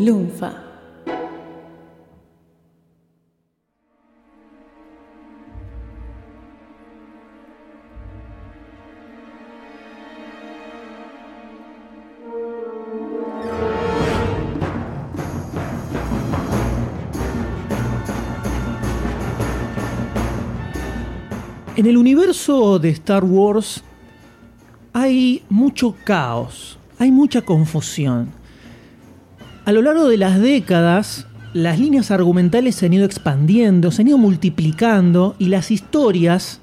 Lunfa. En el universo de Star Wars hay mucho caos, hay mucha confusión. A lo largo de las décadas, las líneas argumentales se han ido expandiendo, se han ido multiplicando y las historias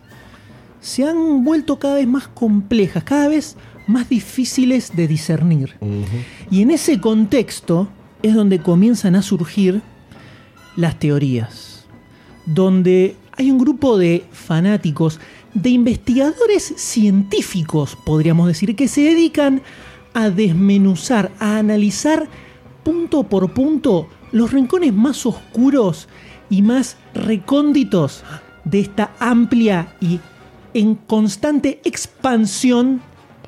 se han vuelto cada vez más complejas, cada vez más difíciles de discernir. Y en ese contexto es donde comienzan a surgir las teorías, donde hay un grupo de fanáticos, de investigadores científicos, podríamos decir, que se dedican a desmenuzar, a analizar punto por punto los rincones más oscuros y más recónditos de esta amplia y en constante expansión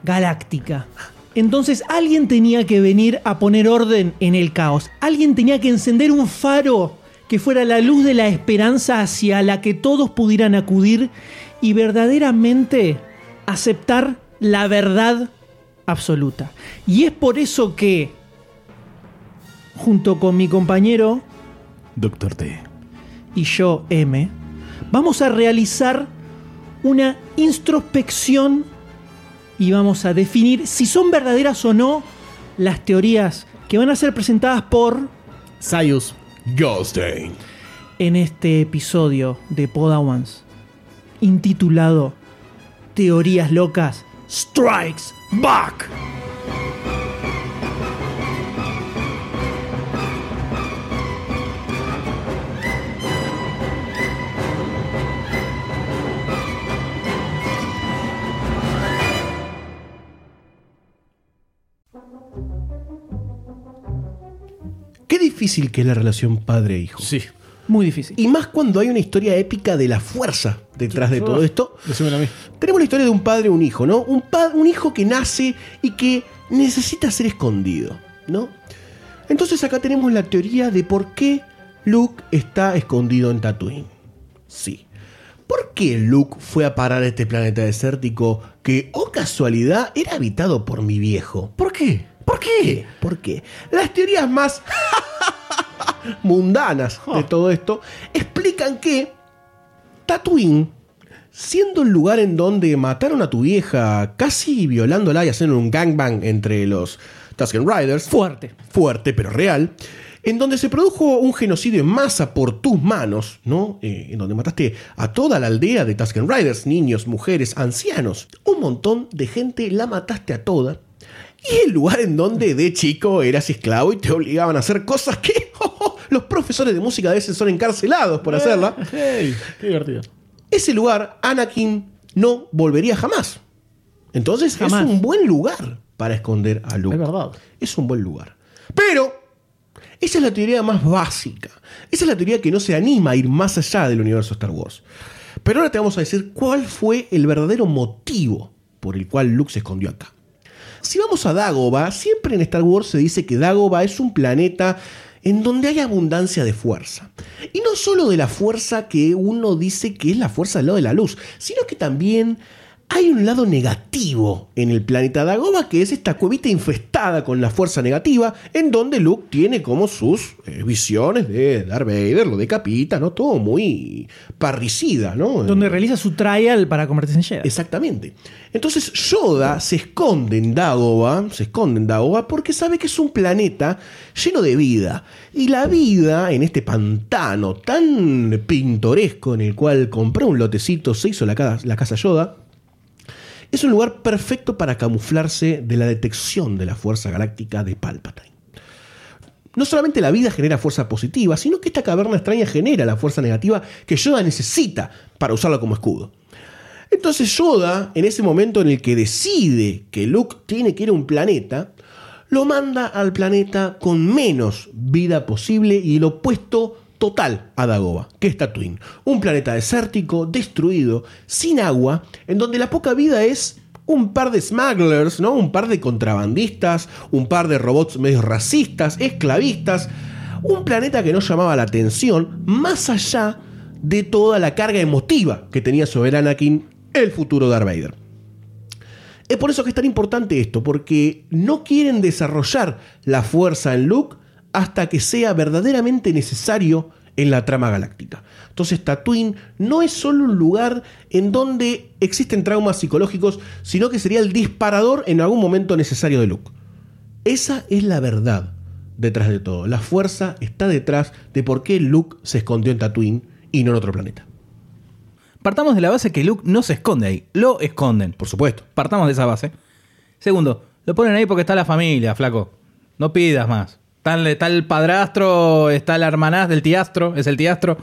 galáctica. Entonces alguien tenía que venir a poner orden en el caos. Alguien tenía que encender un faro que fuera la luz de la esperanza hacia la que todos pudieran acudir y verdaderamente aceptar la verdad absoluta. Y es por eso que, junto con mi compañero Doctor T. y yo, M, vamos a realizar una introspección y vamos a definir si son verdaderas o no las teorías que van a ser presentadas por Sayus Goldstein. en este episodio de Podawans intitulado Teorías locas Strikes Back. Difícil que es la relación padre-hijo. Sí, muy difícil. Y más cuando hay una historia épica de la fuerza detrás de todo esto. Decímelo a mí. Tenemos la historia de un padre y un hijo, ¿no? Un, un hijo que nace y que necesita ser escondido, ¿no? Entonces acá tenemos la teoría de por qué Luke está escondido en Tatooine. Sí. ¿Por qué Luke fue a parar a este planeta desértico que, oh casualidad, era habitado por mi viejo? ¿Por qué? ¿Por qué? ¿Por qué? Las teorías más mundanas de todo esto explican que Tatooine, siendo el lugar en donde mataron a tu vieja, casi violándola y haciendo un gangbang entre los Tusken Riders, Fuerte. fuerte pero real, en donde se produjo un genocidio en masa por tus manos, ¿no? Eh, en donde mataste a toda la aldea de Tusken Riders, niños, mujeres, ancianos, un montón de gente la mataste a toda. Y el lugar en donde de chico eras esclavo y te obligaban a hacer cosas que los profesores de música a veces son encarcelados por hacerla. Hey, qué divertido. Ese lugar, Anakin no volvería jamás. Entonces Jamás. es un buen lugar para esconder a Luke. Es verdad. Es un buen lugar. Pero esa es la teoría más básica. Esa es la teoría que no se anima a ir más allá del universo Star Wars. Pero ahora te vamos a decir cuál fue el verdadero motivo por el cual Luke se escondió acá. Si vamos a Dagobah, siempre en Star Wars se dice que Dagobah es un planeta en donde hay abundancia de fuerza. Y no solo de la fuerza que uno dice que es la fuerza del lado de la luz, sino que también hay un lado negativo en el planeta Dagobah, que es esta cuevita infestada con la fuerza negativa, en donde Luke tiene como sus eh, visiones de Darth Vader, lo decapita, ¿no? Todo muy parricida, ¿no? Donde realiza su trial para convertirse en Jedi. Exactamente. Entonces Yoda se esconde en Dagobah, se esconde en Dagobah porque sabe que es un planeta lleno de vida. Y la vida en este pantano tan pintoresco en el cual compró un lotecito, se hizo la, ca- la casa Yoda, es un lugar perfecto para camuflarse de la detección de la fuerza galáctica de Palpatine. No solamente la vida genera fuerza positiva, sino que esta caverna extraña genera la fuerza negativa que Yoda necesita para usarla como escudo. Entonces Yoda, en ese momento en el que decide que Luke tiene que ir a un planeta, lo manda al planeta con menos vida posible y el opuesto total a Dagobah, que es Tatooine. Un planeta desértico, destruido, sin agua, en donde la poca vida es un par de smugglers, ¿no? Un par de contrabandistas, un par de robots medio racistas, esclavistas, un planeta que no llamaba la atención, más allá de toda la carga emotiva que tenía sobre Anakin el futuro Darth Vader. Es por eso que es tan importante esto, porque no quieren desarrollar la fuerza en Luke hasta que sea verdaderamente necesario en la trama galáctica. Entonces Tatooine no es solo un lugar en donde existen traumas psicológicos, sino que sería el disparador en algún momento necesario de Luke. Esa es la verdad detrás de todo. La fuerza está detrás de por qué Luke se escondió en Tatooine y no en otro planeta. Partamos de la base que Luke no se esconde ahí, lo esconden. Por supuesto. Partamos de esa base. Segundo, lo ponen ahí porque está la familia, flaco. No pidas más. Está el, está el padrastro, está la hermanaz del tiastro, es el tiastro.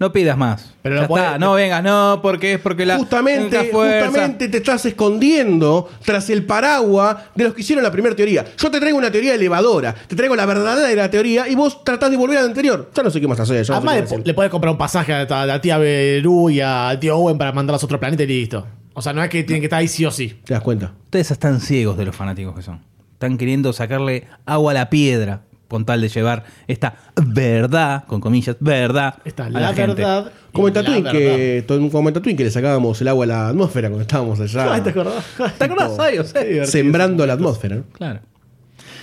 No pidas más. Pero Ya puede- está, no vengas, no, porque es porque la. justamente, justamente te estás escondiendo tras el paraguas de los que hicieron la primera teoría. Yo te traigo una teoría elevadora, te traigo la verdadera teoría y vos tratás de volver a la anterior. Ya no sé qué más hacer. no sé Además, le, más hacer. le puedes comprar un pasaje a la, a tía Beru y al tío Owen para mandarlos a otro planeta y listo. O sea, no es que tienen que estar ahí sí o sí. ¿Te das cuenta? Ustedes están ciegos de los fanáticos que son. Están queriendo sacarle agua a la piedra con tal de llevar esta verdad, con comillas, verdad, Está a la, la, gente. verdad. Como en Tatooine, que, como en Tatooine que le sacábamos el agua a la atmósfera cuando estábamos allá Ay, ¿Te acordás? ¿Te acordás, sembrando la atmósfera. ¿no? Claro.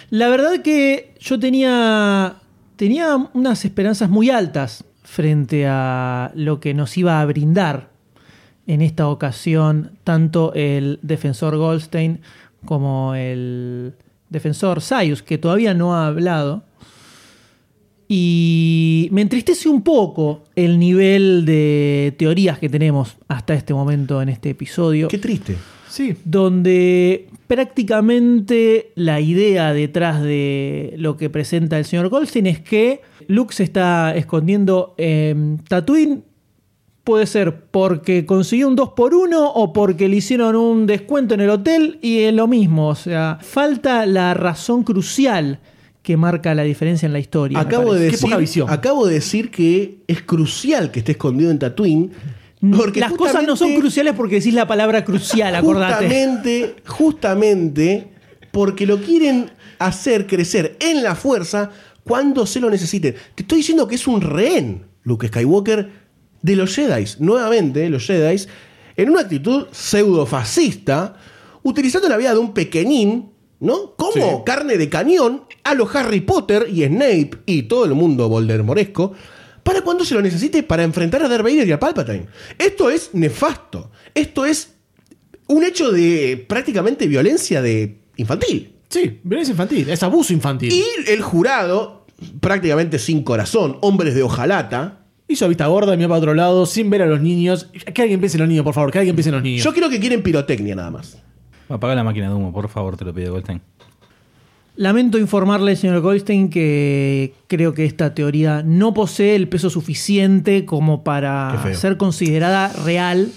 La verdad que yo tenía, tenía unas esperanzas muy altas frente a lo que nos iba a brindar en esta ocasión tanto el defensor Goldstein como el defensor Sayus, que todavía no ha hablado. Y me entristece un poco el nivel de teorías que tenemos hasta este momento en este episodio Qué triste. Sí. donde prácticamente la idea detrás de lo que presenta el señor Goldstein es que Luke se está escondiendo en Tatooine. Puede ser porque consiguió un 2x1 o porque le hicieron un descuento en el hotel y es lo mismo. O sea, falta la razón crucial que marca la diferencia en la historia. Acabo de, parece. Qué poca decir, visión. acabo de decir que es crucial que esté escondido en Tatooine. Porque Las cosas no son cruciales porque decís la palabra crucial, acordate. Justamente, justamente porque lo quieren hacer crecer en la fuerza cuando se lo necesiten. Te estoy diciendo que es un rehén, Luke Skywalker, de los Jedi. Nuevamente, los Jedi, en una actitud pseudo-fascista, utilizando la vida de un pequeñín, ¿no? Como Sí. carne de cañón a los Harry Potter y Snape y todo el mundo Voldemortesco para cuando se lo necesite para enfrentar a Darth Vader y a Palpatine. Esto es nefasto. Esto es un hecho de prácticamente violencia de infantil. Sí, violencia infantil. Es abuso infantil. Y el jurado, prácticamente sin corazón, hombres de hojalata, Hizo vista gorda y miró para otro lado sin ver a los niños. Que alguien piense en los niños, por favor. Que alguien piense en los niños. yo creo que quieren pirotecnia nada más. Apaga la máquina de humo, por favor, te lo pido, Goldstein. Lamento informarle, señor Goldstein, que creo que esta teoría no posee el peso suficiente como para ser considerada real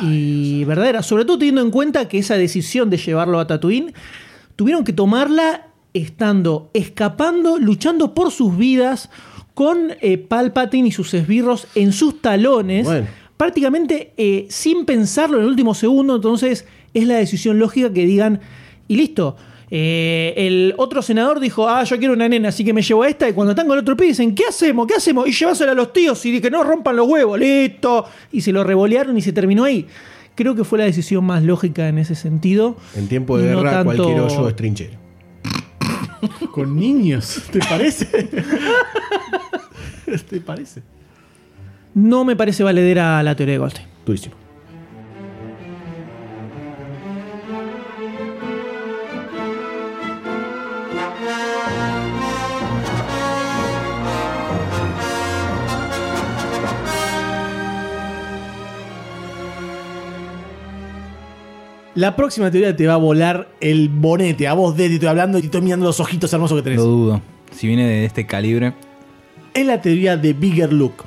y verdadera. Sobre todo teniendo en cuenta que esa decisión de llevarlo a Tatooine tuvieron que tomarla estando escapando, luchando por sus vidas con eh, Palpatine y sus esbirros en sus talones. Bueno. Prácticamente eh, sin pensarlo en el último segundo, entonces es la decisión lógica que digan, y listo. Eh, el otro senador dijo, ah, yo quiero una nena, así que me llevo a esta. Y cuando están con el otro pibe dicen, ¿qué hacemos? ¿Qué hacemos? Y llevásela a los tíos y que no rompan los huevos, listo. Y se lo revolearon y se terminó ahí. Creo que fue la decisión más lógica en ese sentido. En tiempo de no guerra, tanto- cualquier hoyo es trinchera. Con niños, ¿te parece? ¿Te parece? No me parece valedera la teoría de Goldstein. Durísimo. La próxima teoría te va a volar el bonete. A vos, Deddy, estoy hablando y te estoy mirando los ojitos hermosos que tenés. Lo dudo. Si viene de este calibre, es la teoría de Bigger Look.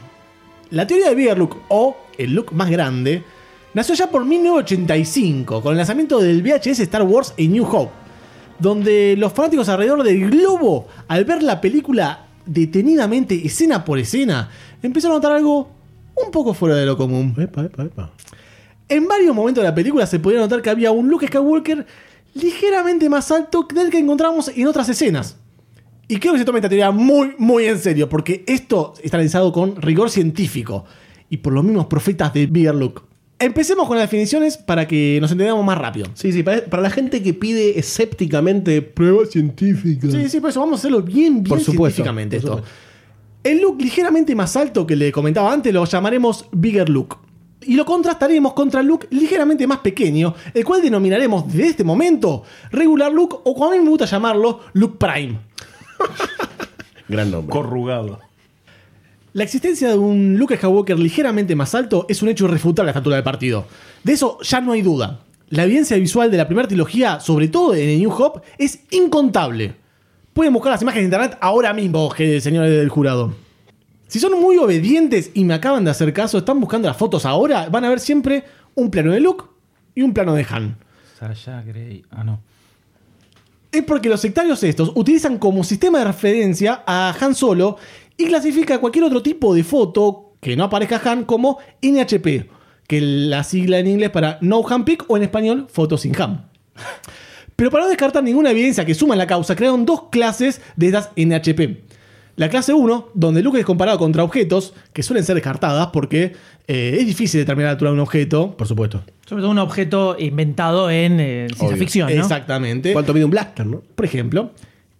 La teoría de Bigger Look, o el look más grande, nació ya por 1985, con el lanzamiento del VHS Star Wars y New Hope, donde los fanáticos alrededor del globo, al ver la película detenidamente, escena por escena, empezaron a notar algo un poco fuera de lo común. Epa, epa, epa. En varios momentos de la película se podía notar que había un Luke Skywalker ligeramente más alto que el que encontramos en otras escenas. Y creo que se toma esta teoría muy, muy en serio, porque esto está analizado con rigor científico y por los mismos profetas de Bigger Luke. Empecemos con las definiciones para que nos entendamos más rápido. Sí, sí, para, para la gente que pide escépticamente pruebas científicas. Sí, sí, por eso vamos a hacerlo bien, bien Por supuesto, científicamente por esto. El look ligeramente más alto que le comentaba antes lo llamaremos Bigger Look. Y lo contrastaremos contra el look ligeramente más pequeño, el cual denominaremos desde este momento Regular Look o como a mí me gusta llamarlo, Look Prime. Gran nombre. Corrugado. La existencia de un Luke Skywalker ligeramente más alto es un hecho irrefutable a esta altura del partido. De eso ya no hay duda. La evidencia visual de la primera trilogía, sobre todo en el New Hope, es incontable. Pueden buscar las imágenes de internet ahora mismo, que- señores del jurado. Si son muy obedientes y me acaban de hacer caso, están buscando las fotos ahora, van a ver siempre un plano de Luke y un plano de Han. Sasha Grey. Ah, no. Es porque los sectarios estos utilizan como sistema de referencia a Han Solo y clasifica cualquier otro tipo de foto que no aparezca Han como NHP, que la sigla en inglés para No Han Pic o en español Foto sin Han. Pero para no descartar ninguna evidencia que suma en la causa, crearon dos clases de estas NHP. La clase 1, donde Luke es comparado contra objetos que suelen ser descartadas porque eh, es difícil determinar la altura de un objeto. Por supuesto. Sobre todo un objeto inventado en eh, ciencia ficción, ¿no? Exactamente. ¿Cuánto mide un blaster, no? por ejemplo.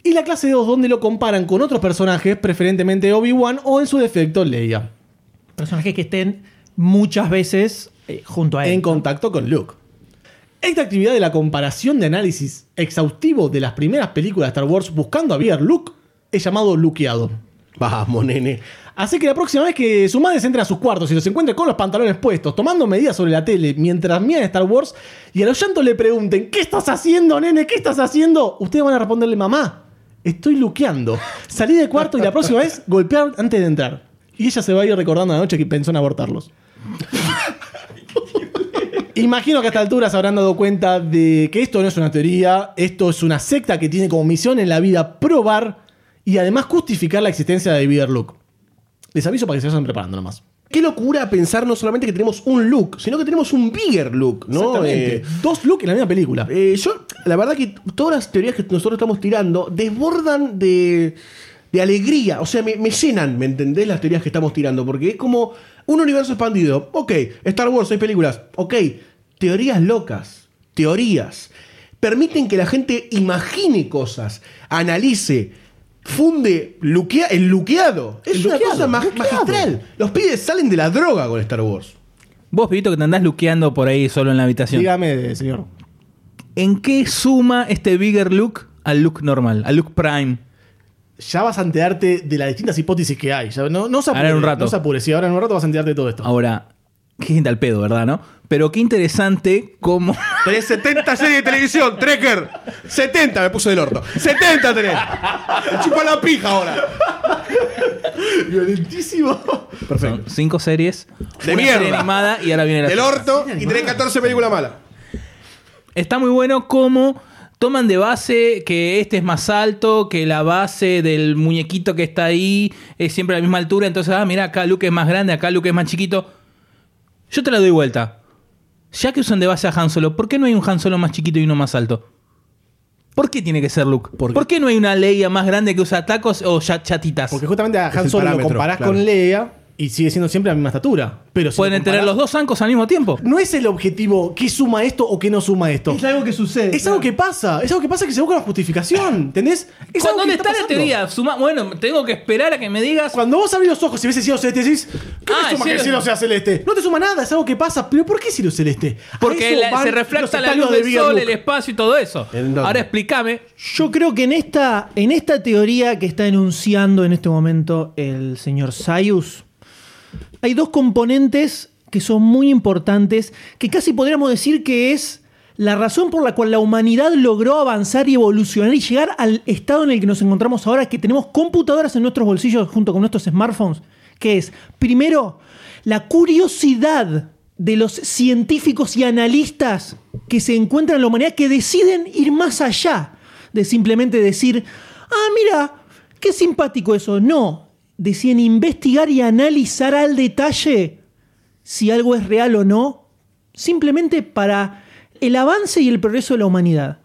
Y la clase 2 donde lo comparan con otros personajes, preferentemente Obi-Wan o en su defecto Leia, Personajes que estén muchas veces eh, junto a él. en contacto con Luke. Esta actividad de la comparación de análisis exhaustivo de las primeras películas de Star Wars buscando a Luke es llamado luqueado. Vamos, nene. Así que la próxima vez que sus madres entren a sus cuartos y los encuentren con los pantalones puestos, tomando medidas sobre la tele mientras miran Star Wars y a los llantos le pregunten, ¿qué estás haciendo, nene? ¿Qué estás haciendo? Ustedes van a responderle, mamá, estoy luqueando. Salí del cuarto y la próxima vez golpear antes de entrar. Y ella se va a ir recordando la noche que pensó en abortarlos. Imagino que a esta altura se habrán dado cuenta de que esto no es una teoría, esto es una secta que tiene como misión en la vida probar y además justificar la existencia de Bigger Luke. Les aviso para que se vayan preparando nomás. Qué locura pensar no solamente que tenemos un look, sino que tenemos un bigger look, ¿no? Exactamente. Eh, Dos Luke en la misma película. eh, yo, la verdad que todas las teorías que nosotros estamos tirando desbordan de, de alegría. O sea, me, me llenan, ¿me entendés? Las teorías que estamos tirando. Porque es como un universo expandido. Ok, Star Wars, seis películas. Ok, teorías locas. Teorías. Permiten que la gente imagine cosas, analice, funde luquea- el luqueado. Es El una luqueado, cosa ma- luqueado. magistral. Los pibes salen de la droga con Star Wars. Vos, Vito, que te andás luqueando por ahí solo en la habitación. Dígame, señor. ¿En qué suma este bigger look al look normal, al look prime? Ya vas a enterarte de las distintas hipótesis que hay. Ya no, no se apure, Ahora en un rato. No se apure. Sí, ahora en un rato vas a enterarte de todo esto. Ahora, qué gente al pedo, ¿verdad, no? Pero qué interesante cómo... Tenés 70 series de televisión, Trekker. 70 me puse del orto. 70 tenés. Chupa la pija ahora. Violentísimo. Son cinco series, De una mierda. serie animada y ahora viene la Del orto y tenés 14 películas malas. Está muy bueno cómo toman de base que este es más alto, que la base del muñequito que está ahí es siempre a la misma altura. Entonces, ah, mira, acá Luke es más grande, acá Luke es más chiquito. Yo te la doy vuelta. Ya que usan de base a Han Solo, ¿por qué no hay un Han Solo más chiquito y uno más alto? ¿Por qué tiene que ser Luke? ¿Por qué, no hay una Leia más grande que usa tacos o ya- chatitas? Porque justamente a Han Solo lo comparás claro. con Leia y sigue siendo siempre la misma estatura. Pero si Pueden lo tener los dos zancos al mismo tiempo. No es el objetivo qué suma esto o qué no suma esto. Es algo que sucede. Es algo que pasa, es algo que pasa que se busca una justificación, ¿entendés? Es algo ¿Dónde que está, la pasando. teoría? Suma- bueno, tengo que esperar a que me digas. Cuando vos abrís los ojos y ves el cielo celeste, decís, ¿qué Ah, te suma que el cielo- cielo sea celeste? No te suma nada, es algo que pasa. ¿Pero por qué cielo celeste? A Porque eso la- van se los refleja la luz de del sol, Look. el espacio y todo eso. ¿En dónde? Ahora explícame. Yo creo que en esta, en esta teoría que está enunciando en este momento el señor Sayus, hay dos componentes que son muy importantes, que casi podríamos decir que es la razón por la cual la humanidad logró avanzar y evolucionar y llegar al estado en el que nos encontramos ahora, que tenemos computadoras en nuestros bolsillos junto con nuestros smartphones, que es, primero, la curiosidad de los científicos y analistas que se encuentran en la humanidad que deciden ir más allá de simplemente decir, ah, mira, qué simpático eso. No, deciden investigar y analizar al detalle si algo es real o no simplemente para el avance y el progreso de la humanidad.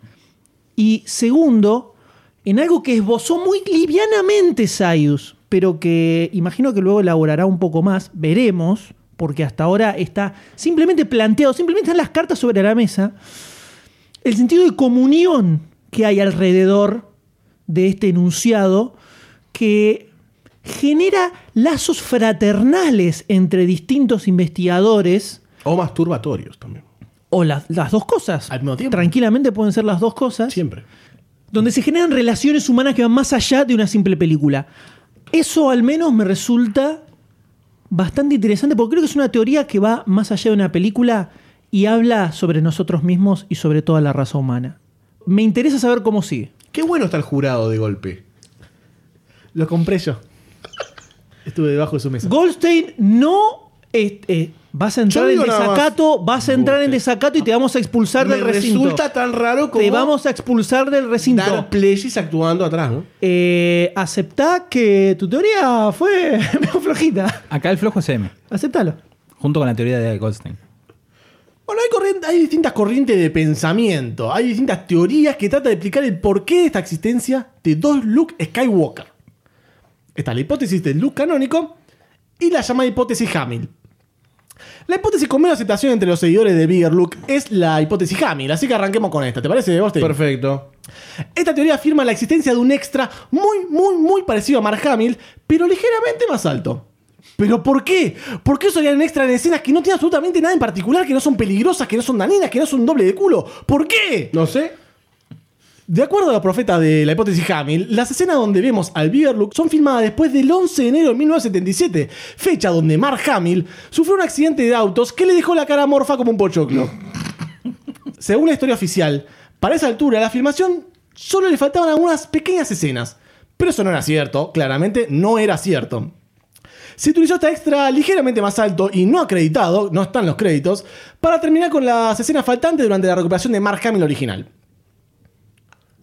Y segundo, en algo que esbozó muy livianamente Sayus, pero que imagino que luego elaborará un poco más, veremos, porque hasta ahora está simplemente planteado, simplemente están las cartas sobre la mesa, el sentido de comunión que hay alrededor de este enunciado que genera lazos fraternales entre distintos investigadores O masturbatorios también. o las, las dos cosas. Al mismo tiempo. Tranquilamente pueden ser las dos cosas. Siempre. Donde se generan relaciones humanas que van más allá de una simple película. Eso al menos me resulta bastante interesante porque creo que es una teoría que va más allá de una película y habla sobre nosotros mismos y sobre toda la raza humana. Me interesa saber cómo sigue. Qué bueno está el jurado de golpe. Lo compré yo. Estuve debajo de su mesa. Goldstein no eh, eh, vas a entrar en más. desacato, vas a entrar en desacato y te vamos a expulsar Me del recinto. resulta tan raro como Te vamos a expulsar del recinto. dar playis actuando atrás, ¿no? Eh, aceptá que tu teoría fue medio flojita. Acá el flojo es M, Aceptalo. junto con la teoría de Goldstein. Bueno, hay, corriente- hay distintas corrientes de pensamiento. Hay distintas teorías que tratan de explicar el porqué de esta existencia de dos Luke Skywalker. Está la hipótesis del Luke canónico y la llamada hipótesis Hamill. La hipótesis con menos aceptación entre los seguidores de Bigger Luke es la hipótesis Hamill, así que arranquemos con esta. ¿Te parece, Goldstein? Perfecto. Esta teoría afirma la existencia de un extra muy, muy, muy parecido a Mark Hamill, pero ligeramente más alto. ¿Pero por qué? ¿Por qué usarían un extra en escenas que no tienen absolutamente nada en particular, que no son peligrosas, que no son dañinas, que no son doble de culo? ¿Por qué? No sé. De acuerdo a la profeta de la hipótesis Hamill, las escenas donde vemos al Luke son filmadas después del 11 de enero de 1977, fecha donde Mark Hamill sufrió un accidente de autos que le dejó la cara morfa como un pochoclo. Según la historia oficial, para esa altura la filmación solo le faltaban algunas pequeñas escenas. Pero eso no era cierto, claramente no era cierto. Se utilizó esta extra ligeramente más alto y no acreditado, no están los créditos, para terminar con las escenas faltantes durante la recuperación de Mark Hamill original.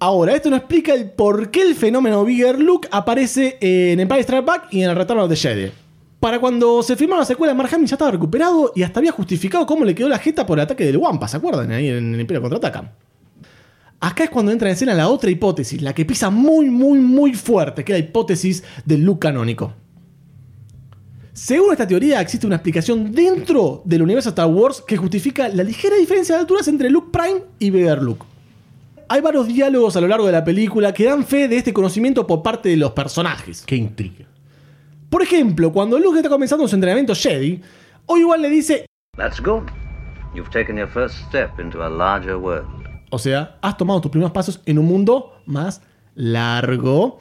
Ahora, esto no explica el por qué el fenómeno Bigger Luke aparece en Empire Strikes Back y en el Retorno de Jedi. Para cuando se filmó la secuela, Mark Hamill ya estaba recuperado y hasta había justificado cómo le quedó la jeta por el ataque del Wampa, ¿se acuerdan? Ahí en el Imperio Contraataca. Acá es cuando entra en escena la otra hipótesis, la que pisa muy, muy, muy fuerte, que es la hipótesis del Luke canónico. Según esta teoría, existe una explicación dentro del universo Star Wars que justifica la ligera diferencia de alturas entre Luke Prime y Vader Luke. Hay varios diálogos a lo largo de la película que dan fe de este conocimiento por parte de los personajes. Qué intriga. Por ejemplo, cuando Luke está comenzando su entrenamiento Jedi, Obi-Wan le dice, That's good. You've taken your first step into a larger world. o sea, has tomado tus primeros pasos en un mundo más largo.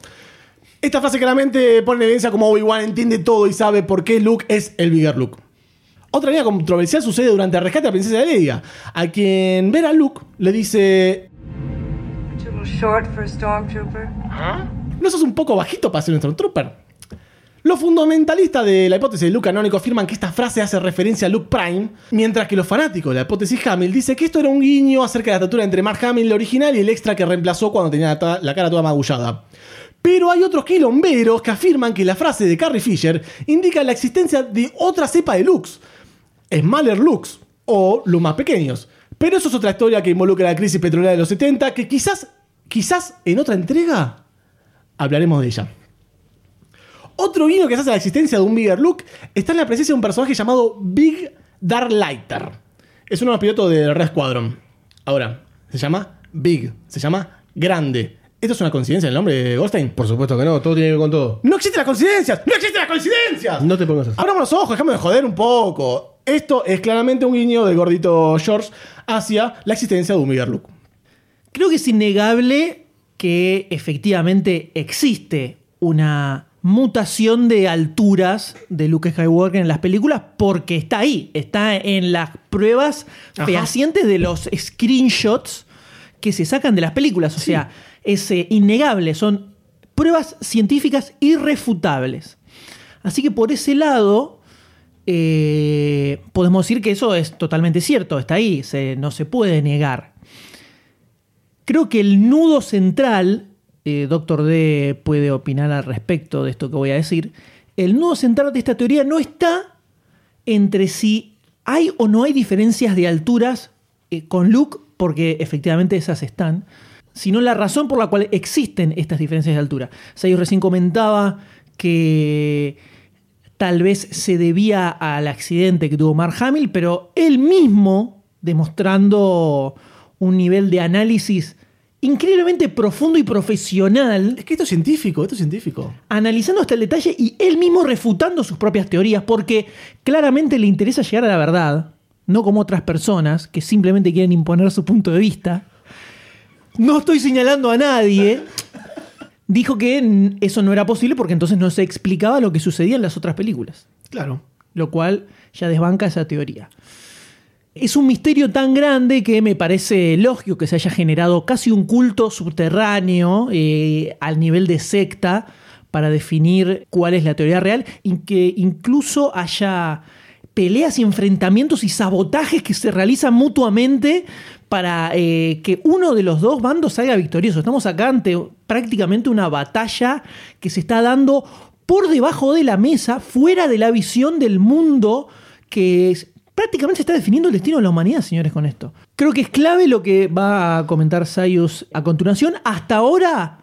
Esta frase claramente pone en evidencia como Obi-Wan entiende todo y sabe por qué Luke es el Bigger Luke. Otra línea controversial sucede durante el rescate de la princesa Leia, a quien ver a Luke le dice, Too short for a stormtrooper? ¿no sos un poco bajito para ser un Stormtrooper? Los fundamentalistas de la hipótesis de Luke canónico afirman que esta frase hace referencia a Luke Prime, mientras que los fanáticos de la hipótesis Hamill dicen que esto era un guiño acerca de la estatura entre Mark Hamill, el original, y el extra que reemplazó cuando tenía la cara toda magullada. Pero hay otros quilomberos que afirman que la frase de Carrie Fisher indica la existencia de otra cepa de Lux, Smaller Lux, o los más pequeños. Pero eso es otra historia que involucra la crisis petrolera de los 70, que quizás, quizás en otra entrega hablaremos de ella. Otro guiño que se hace a la existencia de un Bigger Luke está en la presencia de un personaje llamado Big Dark Lighter. Es uno de los pilotos de Red Squadron. Ahora, se llama Big, se llama Grande. ¿Esto es una coincidencia el nombre de Goldstein? Por supuesto que no, todo tiene que ver con todo. ¡No existen las coincidencias! ¡No existen las coincidencias! No te pongas así. Abramos los ojos, dejame de joder un poco. Esto es claramente un guiño del gordito George hacia la existencia de un Bigger Luke. Creo que es innegable que efectivamente existe una mutación de alturas de Luke Skywalker en las películas porque está ahí, está en las pruebas Ajá. fehacientes de los screenshots que se sacan de las películas. O sea, es eh, innegable, son pruebas científicas irrefutables. Así que por ese lado, eh, podemos decir que eso es totalmente cierto, está ahí, se- no se puede negar. Creo que el nudo central, eh, Doctor D puede opinar al respecto de esto que voy a decir, el nudo central de esta teoría no está entre si ¿hay o no hay diferencias de alturas eh, con Luke? Porque efectivamente esas están. Sino la razón por la cual existen estas diferencias de altura. Sayos recién comentaba que tal vez se debía al accidente que tuvo Mark Hamill, pero él mismo demostrando un nivel de análisis increíblemente profundo y profesional, Es que esto es científico, esto es científico. analizando hasta el detalle y él mismo refutando sus propias teorías, porque claramente le interesa llegar a la verdad, no como otras personas que simplemente quieren imponer su punto de vista. No estoy señalando a nadie. Dijo que eso no era posible porque entonces no se explicaba lo que sucedía en las otras películas Claro. lo cual ya desbanca esa teoría. Es un misterio tan grande que me parece lógico que se haya generado casi un culto subterráneo eh, al nivel de secta para definir cuál es la teoría real y que incluso haya peleas y enfrentamientos y sabotajes que se realizan mutuamente para eh, que uno de los dos bandos salga victorioso. Estamos acá ante prácticamente una batalla que se está dando por debajo de la mesa, fuera de la visión del mundo que es- prácticamente se está definiendo el destino de la humanidad, señores, con esto. Creo que es clave lo que va a comentar Sayus a continuación. Hasta ahora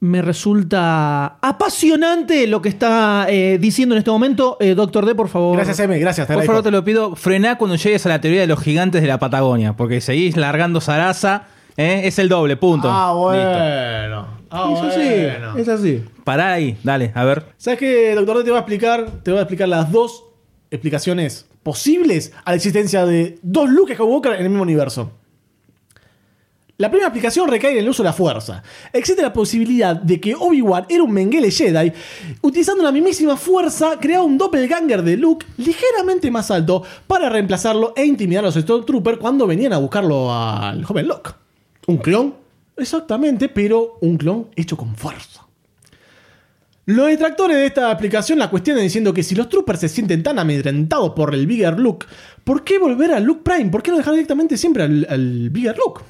me resulta apasionante lo que está eh, diciendo en este momento. Eh, Doctor D, por favor. Gracias, M, gracias. Te Por favor, te lo pido, frená cuando llegues a la teoría de los gigantes de la Patagonia, porque seguís largando zaraza, ¿eh? es el doble, punto. Ah, Listo. bueno. Ah, es así, bueno. es así. Pará ahí, dale, a ver. ¿Sabes qué, doctor D? Te voy a explicar, te voy a explicar las dos explicaciones posibles a la existencia de dos Luke Skywalker en el mismo universo. La primera explicación recae en el uso de la fuerza. Existe la posibilidad de que Obi-Wan era un Mengele Jedi, utilizando la mismísima fuerza, creaba un doppelganger de Luke ligeramente más alto para reemplazarlo e intimidar a los Stormtroopers cuando venían a buscarlo al joven Luke. ¿Un clon? Exactamente, pero un clon hecho con fuerza. Los detractores de esta explicación la cuestionan diciendo que si los troopers se sienten tan amedrentados por el Bigger Luke, ¿por qué volver a Luke Prime? ¿Por qué no dejar directamente siempre al, al Bigger Luke?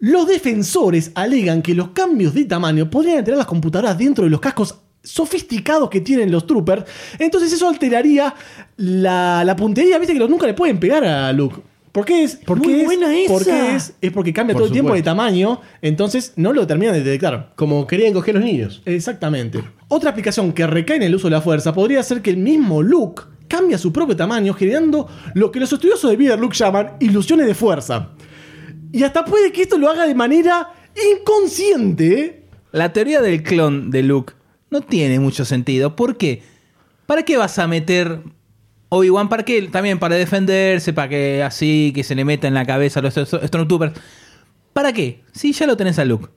Los defensores alegan que los cambios de tamaño podrían alterar las computadoras dentro de los cascos sofisticados que tienen los troopers, entonces eso alteraría la, la puntería, viste que nunca le pueden pegar a Luke. ¿Por qué es? ¿Por Muy qué es? buena esa. ¿Por qué es? Es porque cambia Por todo el tiempo de supuesto. tamaño, entonces no lo terminan de detectar. Como querían coger los niños. Exactamente. Otra aplicación que recae en el uso de la fuerza podría ser que el mismo Luke cambia su propio tamaño, generando lo que los estudiosos de vida Luke llaman ilusiones de fuerza. Y hasta puede que esto lo haga de manera inconsciente. ¿eh? La teoría del clon de Luke no tiene mucho sentido. ¿Por qué? ¿Para qué vas a meter Obi-Wan? ¿Para qué? También para defenderse, para que así, que se le meta en la cabeza a los Sto- Stormtroopers. ¿Para qué? Si ya lo tenés a Luke.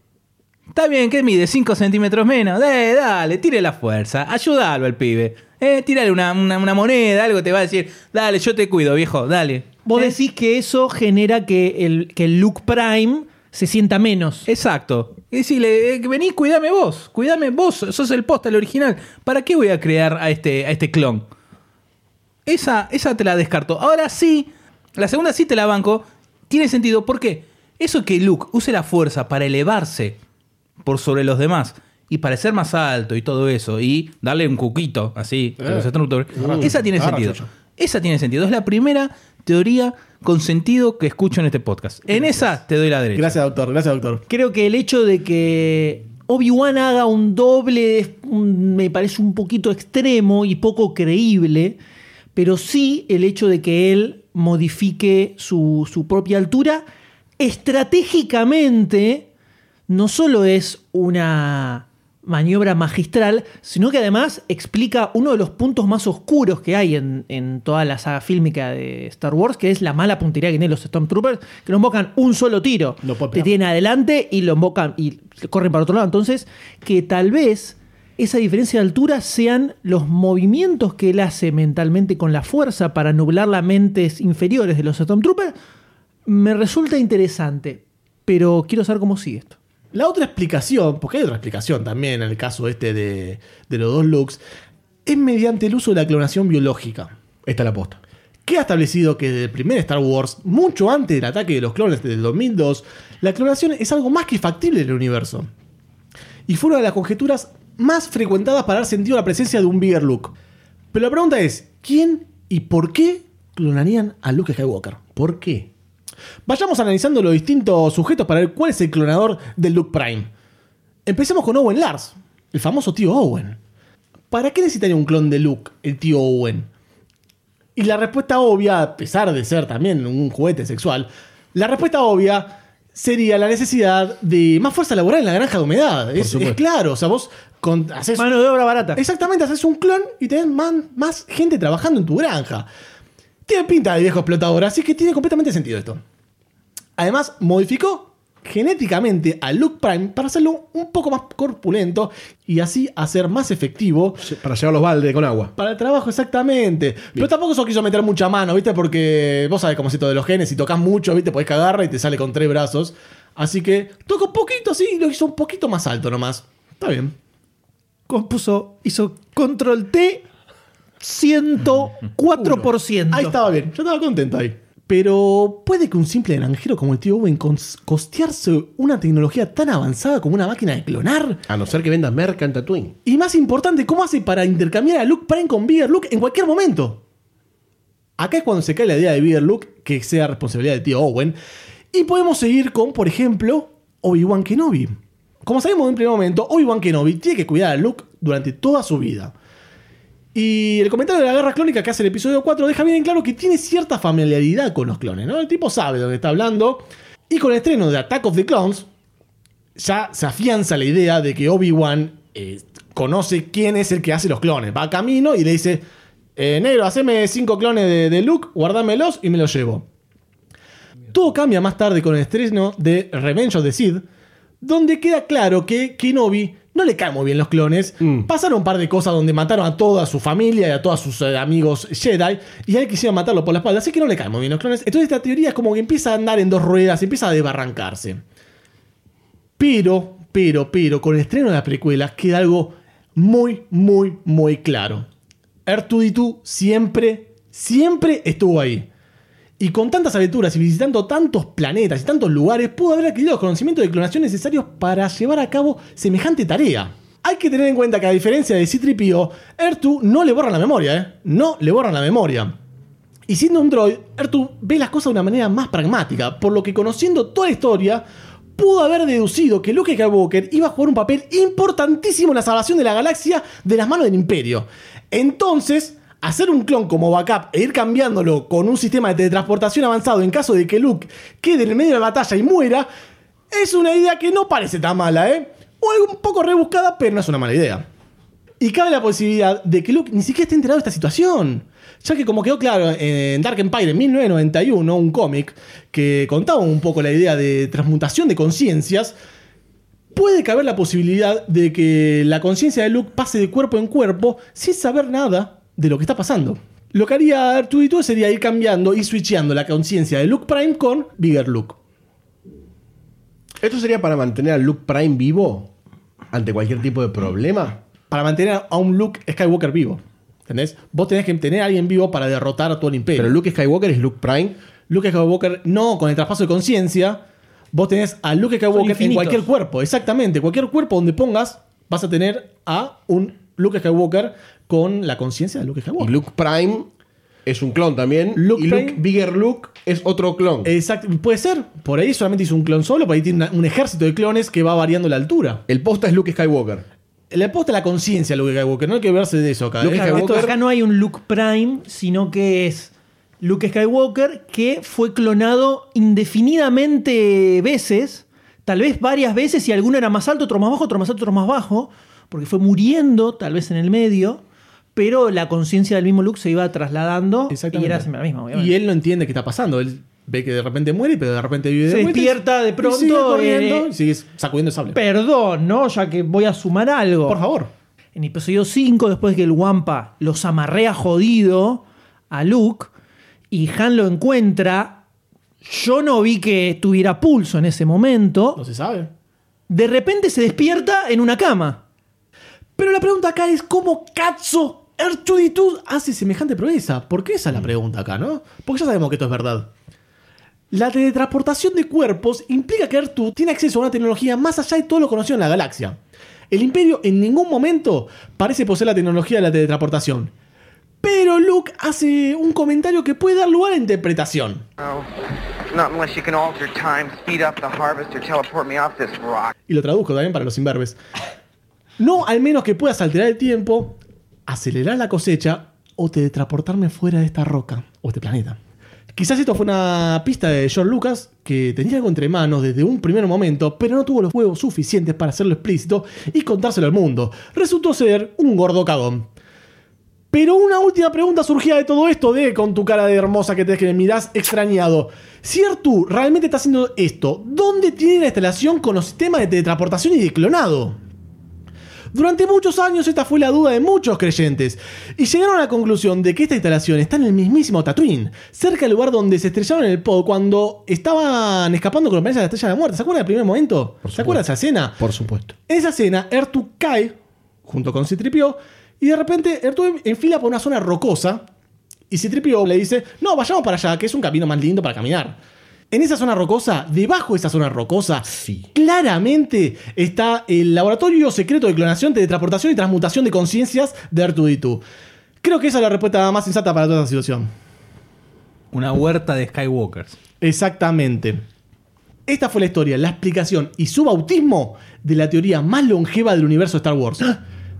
Está bien, que mide 5 centímetros menos. Eh, dale, tire la fuerza. Ayúdalo al pibe. Eh, tírale una, una- una moneda, algo te va a decir. Dale, yo te cuido, viejo, dale. Vos Eh, decís que eso genera que el, que el Luke Prime se sienta menos. Exacto. Y decirle, eh, vení, cuídame vos, cuídame vos, sos el posta, el original. ¿Para qué voy a crear a este, a este clon? Esa, esa te la descarto. Ahora sí, la segunda sí te la banco. Tiene sentido. ¿Por qué? Eso que Luke use la fuerza para elevarse por sobre los demás y parecer más alto y todo eso y darle un cuquito así a los Stormtroopers, esa tiene sentido. Esa tiene sentido. Es la primera teoría con sentido que escucho en este podcast. En esa te doy la derecha. Gracias, doctor. Gracias, doctor. Creo que el hecho de que Obi-Wan haga un doble es un- me parece un poquito extremo y poco creíble, pero sí el hecho de que él modifique su, su propia altura estratégicamente no solo es una maniobra magistral, sino que además explica uno de los puntos más oscuros que hay en, en toda la saga fílmica de Star Wars, que es la mala puntería que tienen los Stormtroopers, que no invocan un solo tiro. Te tienen adelante y lo invocan y corren para otro lado. Entonces, que tal vez esa diferencia de altura sean los movimientos que él hace mentalmente con la fuerza para nublar las mentes inferiores de los Stormtroopers, me resulta interesante. Pero quiero saber cómo sigue esto. La otra explicación, porque hay otra explicación también en el caso este de, de los dos looks, es mediante el uso de la clonación biológica. Esta es la posta. que ha establecido que desde el primer Star Wars, mucho antes del ataque de los clones del 2002, la clonación es algo más que factible en el universo. Y fue una de las conjeturas más frecuentadas para dar sentido la presencia de un Bigger Luke. Pero la pregunta es, ¿quién y por qué clonarían a Luke Skywalker. ¿Por qué? Vayamos analizando los distintos sujetos para ver cuál es el clonador del Luke Prime. Empecemos con Owen Lars, el famoso tío Owen. ¿Para qué necesitaría un clon de Luke, el tío Owen? Y la respuesta obvia, a pesar de ser también un juguete sexual, la respuesta obvia sería la necesidad de más fuerza laboral en la granja de humedad. Es, claro, o sea, vos con, haces Mano de obra barata. Exactamente, haces un clon y tenés más, más gente trabajando en tu granja. Tiene pinta de viejo explotador, así que tiene completamente sentido esto. Además, modificó genéticamente a Luke Prime para hacerlo un poco más corpulento y así hacer más efectivo Para llevar los baldes con agua. para el trabajo, exactamente. Pero tampoco eso quiso meter mucha mano, ¿viste? Porque vos sabés cómo es esto de los genes. Si tocas mucho, ¿viste? Podés cagarla y te sale con tres brazos. Así que toca un poquito así y lo hizo un poquito más alto nomás. Está bien. Compuso, hizo control T 104%. Ahí estaba bien, yo estaba contento ahí. Pero puede que un simple granjero como el tío Owen costearse una tecnología tan avanzada como una máquina de clonar. A no ser que vendas merca en Tatooine. Y más importante, ¿cómo hace para intercambiar a Luke Prime con Bigger Luke en cualquier momento? Acá es cuando se cae la idea de Bigger Luke que sea responsabilidad del tío Owen. Y podemos seguir con, por ejemplo, Obi-Wan Kenobi. Como sabemos en un primer momento, Obi-Wan Kenobi tiene que cuidar a Luke durante toda su vida. Y el comentario de la guerra clónica que hace el episodio 4 deja bien en claro que tiene cierta familiaridad con los clones, ¿no? El tipo sabe de está hablando. Y con el estreno de Attack of the Clones, ya se afianza la idea de que Obi-Wan eh, conoce quién es el que hace los clones. Va a camino y le dice, eh, negro, haceme cinco clones de, de Luke, guardámelos y me los llevo. Todo cambia más tarde con el estreno de Revenge of the Sith, donde queda claro que Kenobi no le caen muy bien los clones. Pasaron un par de cosas donde mataron a toda su familia y a todos sus eh, amigos Jedi, y él quisieron matarlo por la espalda, así que no le caen muy bien los clones. Entonces esta teoría es como que empieza a andar en dos ruedas, empieza a desbarrancarse. Pero, pero, pero, con el estreno de las precuelas queda algo muy, muy, muy claro. R2D2 siempre, siempre estuvo ahí. Y con tantas aventuras y visitando tantos planetas y tantos lugares, pudo haber adquirido los conocimientos de clonación necesarios para llevar a cabo semejante tarea. Hay que tener en cuenta que a diferencia de C-3PO, R2 no le borran la memoria, ¿eh? No le borran la memoria. Y siendo un droid, R2 ve las cosas de una manera más pragmática, por lo que conociendo toda la historia, pudo haber deducido que Luke Skywalker iba a jugar un papel importantísimo en la salvación de la galaxia de las manos del Imperio. Entonces, hacer un clon como backup e ir cambiándolo con un sistema de teletransportación avanzado en caso de que Luke quede en el medio de la batalla y muera, es una idea que no parece tan mala, ¿eh? O algo un poco rebuscada, pero no es una mala idea. Y cabe la posibilidad de que Luke ni siquiera esté enterado de esta situación. Ya que como quedó claro en Dark Empire en 1991, un cómic que contaba un poco la idea de transmutación de conciencias, puede caber la posibilidad de que la conciencia de Luke pase de cuerpo en cuerpo sin saber nada de lo que está pasando. Lo que haría R2D2 sería ir cambiando y switcheando la conciencia de Luke Prime con Bigger Luke. ¿Esto sería para mantener a Luke Prime vivo ante cualquier tipo de problema? Para mantener a un Luke Skywalker vivo. ¿Entendés? Vos tenés que tener a alguien vivo para derrotar a todo el imperio. Pero Luke Skywalker es Luke Prime. Luke Skywalker, no, con el traspaso de conciencia, vos tenés a Luke Skywalker en cualquier cuerpo. Exactamente, cualquier cuerpo donde pongas, vas a tener a un Luke Skywalker con la conciencia de Luke Y Skywalker. Luke Prime es un clon también. Luke y Luke, Prime- Bigger Luke es otro clon. Exacto, puede ser. Por ahí solamente hizo un clon solo, por ahí tiene una- un ejército de clones que va variando la altura. El posta es Luke Skywalker. Le aposta la conciencia a Luke Skywalker, no hay que verse de eso acá. Luke Es- Claro, Skywalker- esto acá no hay un Luke Prime, sino que es Luke Skywalker que fue clonado indefinidamente veces, tal vez varias veces, y alguno era más alto, otro más bajo, otro más alto, otro más bajo, porque fue muriendo tal vez en el medio, pero la conciencia del mismo Luke se iba trasladando y era siempre la misma, obviamente. Y él no entiende qué está pasando. Él ve que de repente muere, pero de repente vive de Se y- despierta de y pronto, sigue corriendo eh, y sigue sacudiendo el sable. Perdón, ¿no? Ya que voy a sumar algo. Por favor. En episodio 5, después que el Wampa los amarrea jodido a Luke y Han lo encuentra, yo no vi que tuviera pulso en ese momento. No se sabe. De repente se despierta en una cama. Pero la pregunta acá es cómo cazzo R2D2 hace semejante proeza. ¿Por qué esa es la pregunta acá, no? Porque ya sabemos que esto es verdad. La teletransportación de cuerpos implica que R2 tiene acceso a una tecnología más allá de todo lo conocido en la galaxia. El Imperio en ningún momento parece poseer la tecnología de la teletransportación. Pero Luke hace un comentario que puede dar lugar a interpretación. Not unless you can alter time, speed up the harvest, or teleport me off this rock. Y lo traduzco también para los imberbes. No al menos que puedas alterar el tiempo, acelerar la cosecha o teletransportarme fuera de esta roca o este planeta. Quizás esto fue una pista de George Lucas que tenía algo entre manos desde un primer momento, pero no tuvo los huevos suficientes para hacerlo explícito y contárselo al mundo. Resultó ser un gordo cagón. Pero una última pregunta surgía de todo esto, de con tu cara de hermosa que te que mirás extrañado. Si Artu realmente está haciendo esto, ¿dónde tiene la instalación con los sistemas de teletransportación y de clonado? Durante muchos años esta fue la duda de muchos creyentes, y llegaron a la conclusión de que esta instalación está en el mismísimo Tatooine, cerca del lugar donde se estrellaron el pod cuando estaban escapando con los planetas de la Estrella de la Muerte. ¿Se acuerdan del primer momento? ¿Se acuerdan de esa escena? Por supuesto. En esa escena, Ertu cae junto con Citripio y de repente Ertu enfila por una zona rocosa y Citripio le dice, no, vayamos para allá, que es un camino más lindo para caminar. En esa zona rocosa, debajo de esa zona rocosa, Sí. claramente está el laboratorio secreto de clonación, teletransportación y transmutación de conciencias de R2D2. Creo que esa es la respuesta más sensata para toda esta situación. Una huerta de Skywalkers. Exactamente. Esta fue la historia, la explicación y su bautismo de la teoría más longeva del universo de Star Wars.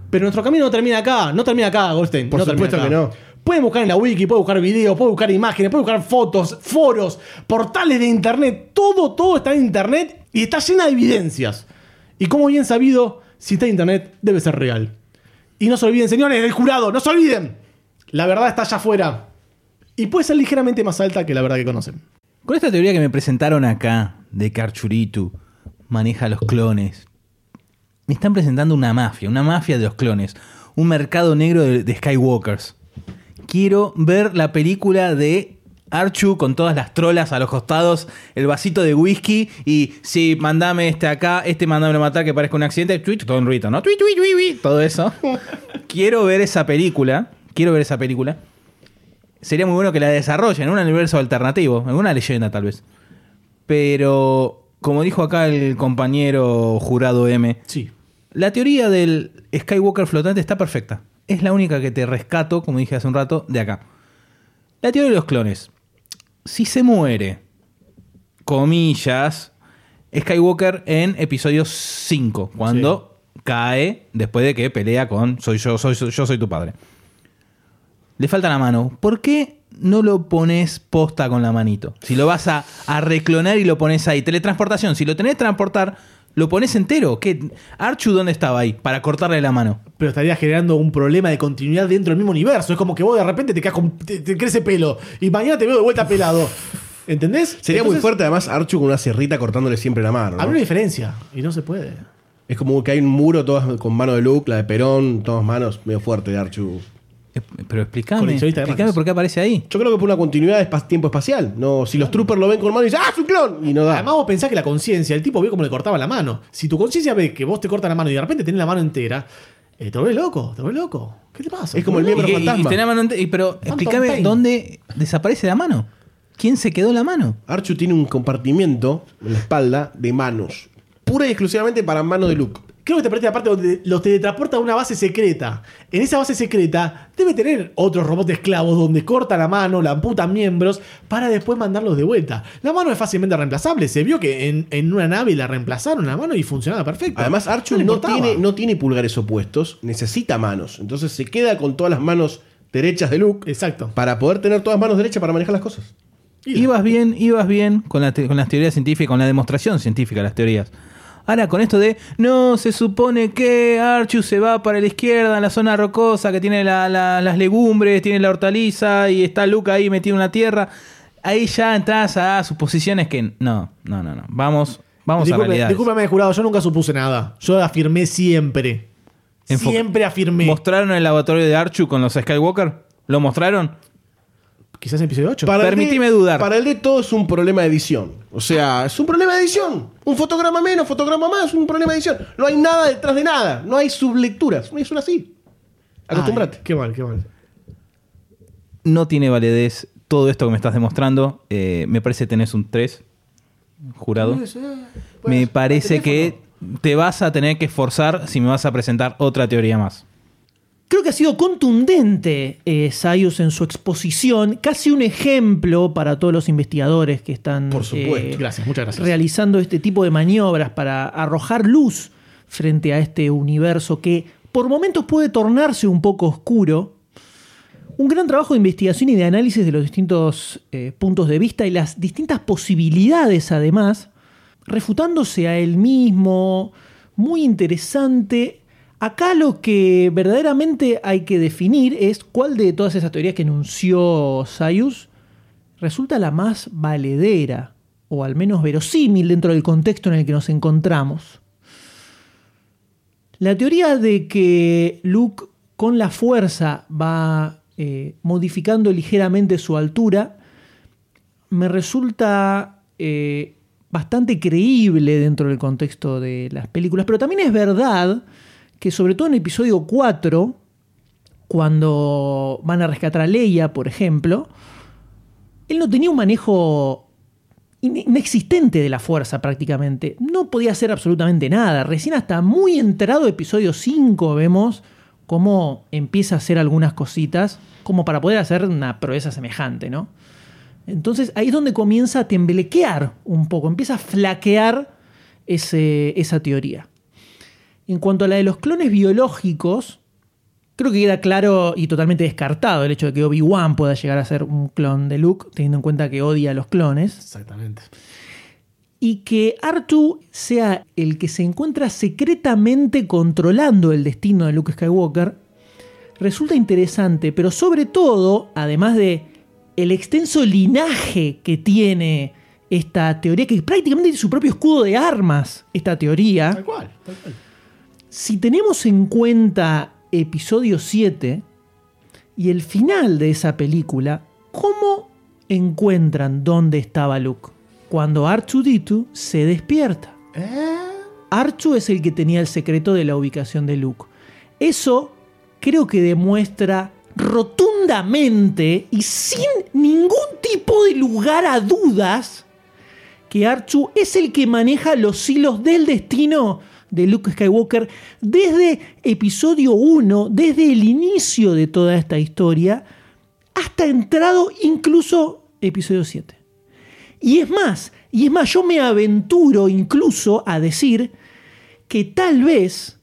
Pero nuestro camino no termina acá, no termina acá, Goldstein. Por no supuesto acá. que no. Pueden buscar en la wiki, pueden buscar videos, pueden buscar imágenes, pueden buscar fotos, foros, portales de internet. Todo, todo está en internet y está llena de evidencias. Y como bien sabido, si está en internet, debe ser real. Y no se olviden, señores del jurado, no se olviden. La verdad está allá afuera. Y puede ser ligeramente más alta que la verdad que conocen. Con esta teoría que me presentaron acá, de que Archuritu maneja los clones, me están presentando una mafia, una mafia de los clones, un mercado negro de, de Skywalkers. Quiero ver la película de Archu con todas las trolas a los costados, el vasito de whisky y sí, mandame este acá, este mandame matar que parezca un accidente, tweet, todo en ruido, ¿no? Tweet, tweet, tweet, tweet, todo eso. quiero ver esa película, quiero ver esa película. Sería muy bueno que la desarrollen en un universo alternativo, en una leyenda tal vez. Pero, como dijo acá el compañero jurado M, Sí. la teoría del Skywalker flotante está perfecta. Es la única que te rescato, como dije hace un rato, de acá. La teoría de los clones. Si se muere, comillas, Skywalker en episodio 5, cuando cae después de que pelea con soy yo, soy yo soy tu padre. Le falta la mano. ¿Por qué no lo pones posta con la manito? Si lo vas a, a reclonar y lo pones ahí. Teletransportación. Si lo tenés que transportar, lo pones entero. ¿Qué? ¿Archu dónde estaba ahí? Para cortarle la mano. pero estaría generando un problema de continuidad dentro del mismo universo. Es como que vos de repente te, con- te, te crece pelo y mañana te veo de vuelta pelado. ¿Entendés? Sería muy fuerte además Archu con una sierrita cortándole siempre la mano. ¿no? Habría una diferencia y no se puede. Es como que hay un muro todas con mano de Luke, la de Perón, todas manos, medio fuerte de Archu. Eh, Pero explícame, explícame por qué aparece ahí. Yo creo que por una continuidad de espa- tiempo espacial. No, si los troopers lo ven con mano y dicen, ¡ah, es un clon! Y no da. Además, vos pensás que la conciencia, el tipo vio cómo le cortaba la mano. Si tu conciencia ve que vos te cortas la mano y de repente tenés la mano entera, eh, te volvés loco, te volvés loco. ¿Qué te pasa? Es como el miembro Y- y- fantasma. y tenés mano y- pero explícame Pain. dónde desaparece la mano. ¿Quién se quedó la mano? Archu tiene un compartimiento en la espalda de manos. Pura y exclusivamente para mano de Luke. Creo que te parece la parte donde los teletransporta a una base secreta. En esa base secreta debe tener otros robots esclavos donde corta la mano, la amputan miembros para después mandarlos de vuelta. La mano es fácilmente reemplazable. Se vio que en, en una nave la reemplazaron la mano y funcionaba perfecto. Además, Archu le no, tiene, no tiene pulgares opuestos, necesita manos. Entonces se queda con todas las manos derechas de Luke Exacto. para poder tener todas manos derechas para manejar las cosas. Ibas bien, ibas bien con, la te- con las teorías científicas, con la demostración científica de las teorías. Ahora, con esto de, no, se supone que Archu se va para la izquierda, en la zona rocosa, que tiene la- la- las legumbres, tiene la hortaliza y está Luke ahí metido en la tierra. Ahí ya entras a suposiciones que no, no, no, no. Vamos, vamos a Disculpe, realidades. discúlpame, jurado, yo nunca supuse nada. Yo afirmé siempre. Enfo- Siempre afirmé. ¿Mostraron el laboratorio de Archu con los Skywalker? ¿Lo mostraron? Quizás en episodio 8. Para el Permitime dudar. Para el D todo es un problema de edición. O sea, es un problema de edición. Un fotograma menos, fotograma más, un problema de edición. No hay nada detrás de nada. No hay sublecturas. No es una así. Acostúmbrate. Ay, Qué mal, qué mal. no tiene validez todo esto que me estás demostrando. Eh, me parece que tenés un 3 jurado. Me parece que te vas a tener que esforzar si me vas a presentar otra teoría más. Creo que ha sido contundente eh, Sayus en su exposición, casi un ejemplo para todos los investigadores que están Por supuesto. eh, Gracias, muchas gracias. realizando este tipo de maniobras para arrojar luz frente a este universo que por momentos puede tornarse un poco oscuro. Un gran trabajo de investigación y de análisis de los distintos eh, puntos de vista y las distintas posibilidades además, refutándose a él mismo, muy interesante. Acá lo que verdaderamente hay que definir es cuál de todas esas teorías que enunció Sayus resulta la más valedera, o al menos verosímil dentro del contexto en el que nos encontramos. La teoría de que Luke con la fuerza va eh, modificando ligeramente su altura me resulta eh, bastante creíble dentro del contexto de las películas, pero también es verdad que sobre todo en episodio 4, cuando van a rescatar a Leia, por ejemplo, él no tenía un manejo in- inexistente de la fuerza prácticamente. No podía hacer absolutamente nada. Recién hasta muy entrado episodio 5 vemos cómo empieza a hacer algunas cositas como para poder hacer una proeza semejante, ¿no? Entonces ahí es donde comienza a temblequear un poco, empieza a flaquear ese- esa teoría. En cuanto a la de los clones biológicos, creo que queda claro y totalmente descartado el hecho de que Obi-Wan pueda llegar a ser un clon de Luke, teniendo en cuenta que odia a los clones. Exactamente. Y que Artu sea el que se encuentra secretamente controlando el destino de Luke Skywalker resulta interesante, pero sobre todo, además de el extenso linaje que tiene esta teoría, que prácticamente tiene su propio escudo de armas, esta teoría. Tal cual, tal cual. Si tenemos en cuenta episodio 7 y el final de esa película, ¿cómo encuentran dónde estaba Luke? Cuando R2D2 se despierta. Archu es el que tenía el secreto de la ubicación de Luke. Eso creo que demuestra rotundamente y sin ningún tipo de lugar a dudas que Archu es el que maneja los hilos del destino de Luke Skywalker desde episodio 1, desde el inicio de toda esta historia, hasta entrado incluso episodio 7. Y es más, y es más, yo me aventuro incluso a decir que tal vez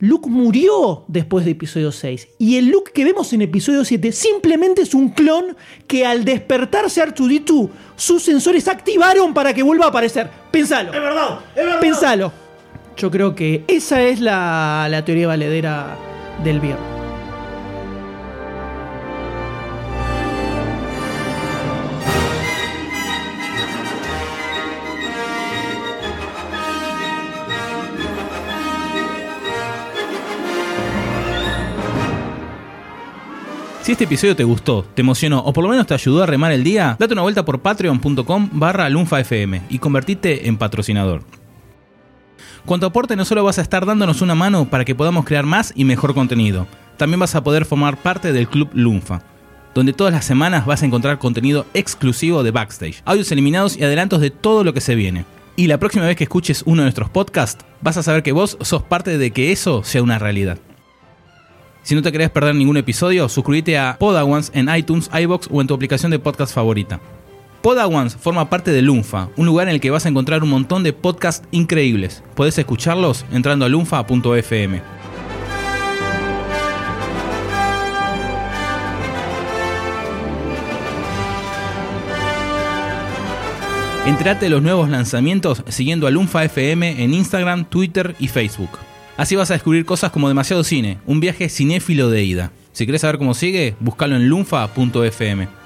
Luke murió después de episodio 6. Y el Luke que vemos en episodio 7 simplemente es un clon que al despertarse R2D2, sus sensores activaron para que vuelva a aparecer. Pensalo. Es verdad, es verdad. Pensalo. Yo creo que esa es la, la teoría valedera del viernes. Si este episodio te gustó, te emocionó o por lo menos te ayudó a remar el día, date una vuelta por patreon.com barra lunfafm y convertite en patrocinador. Con tu aporte no solo vas a estar dándonos una mano para que podamos crear más y mejor contenido, también vas a poder formar parte del Club Lunfa, donde todas las semanas vas a encontrar contenido exclusivo de backstage, audios eliminados y adelantos de todo lo que se viene. Y la próxima vez que escuches uno de nuestros podcasts, vas a saber que vos sos parte de que eso sea una realidad. Si no te querés perder ningún episodio, suscríbete a Podawans en iTunes, iBox o en tu aplicación de podcast favorita. Podawans forma parte de Lunfa, un lugar en el que vas a encontrar un montón de podcasts increíbles. Podés escucharlos entrando a lunfa.fm. Entrate de los nuevos lanzamientos siguiendo a Lunfa FM en Instagram, Twitter y Facebook. Así vas a descubrir cosas como Demasiado Cine, un viaje cinéfilo de ida. Si querés saber cómo sigue, búscalo en lunfa.fm.